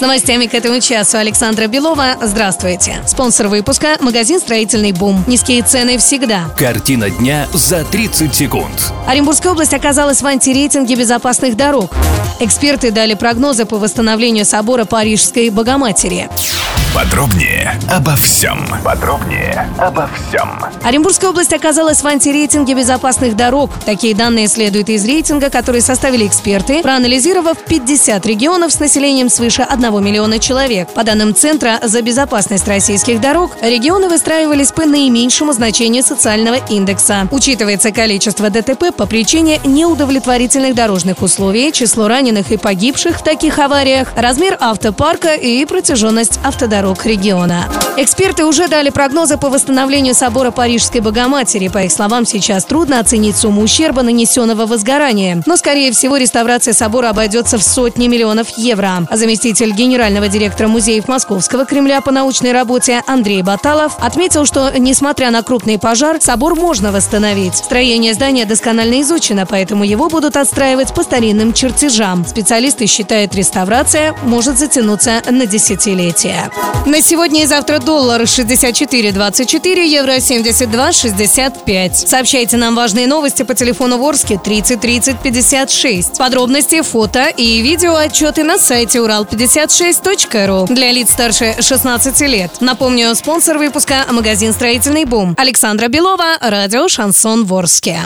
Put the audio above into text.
С новостями к этому часу Александра Белова. Здравствуйте. Спонсор выпуска – магазин «Строительный бум». Низкие цены всегда. Картина дня за 30 секунд. Оренбургская область оказалась в антирейтинге безопасных дорог. Эксперты дали прогнозы по восстановлению собора Парижской Богоматери. Подробнее обо всем. Подробнее обо всем. Оренбургская область оказалась в антирейтинге безопасных дорог. Такие данные следуют из рейтинга, который составили эксперты, проанализировав 50 регионов с населением свыше 1 миллиона человек. По данным Центра за безопасность российских дорог, регионы выстраивались по наименьшему значению социального индекса. Учитывается количество ДТП по причине неудовлетворительных дорожных условий, число раненых и погибших в таких авариях, размер автопарка и протяженность автодорог региона. Эксперты уже дали прогнозы по восстановлению собора Парижской Богоматери. По их словам, сейчас трудно оценить сумму ущерба, нанесенного возгоранием. Но, скорее всего, реставрация собора обойдется в сотни миллионов евро. А заместитель генерального директора музеев Московского Кремля по научной работе Андрей Баталов отметил, что, несмотря на крупный пожар, собор можно восстановить. Строение здания досконально изучено, поэтому его будут отстраивать по старинным чертежам. Специалисты считают, реставрация может затянуться на десятилетия. На сегодня и завтра доллар 64.24, евро 72.65. Сообщайте нам важные новости по телефону Ворске 30 30 56. Подробности, фото и видео отчеты на сайте урал56.ру для лиц старше 16 лет. Напомню, спонсор выпуска – магазин «Строительный бум». Александра Белова, радио «Шансон Ворске».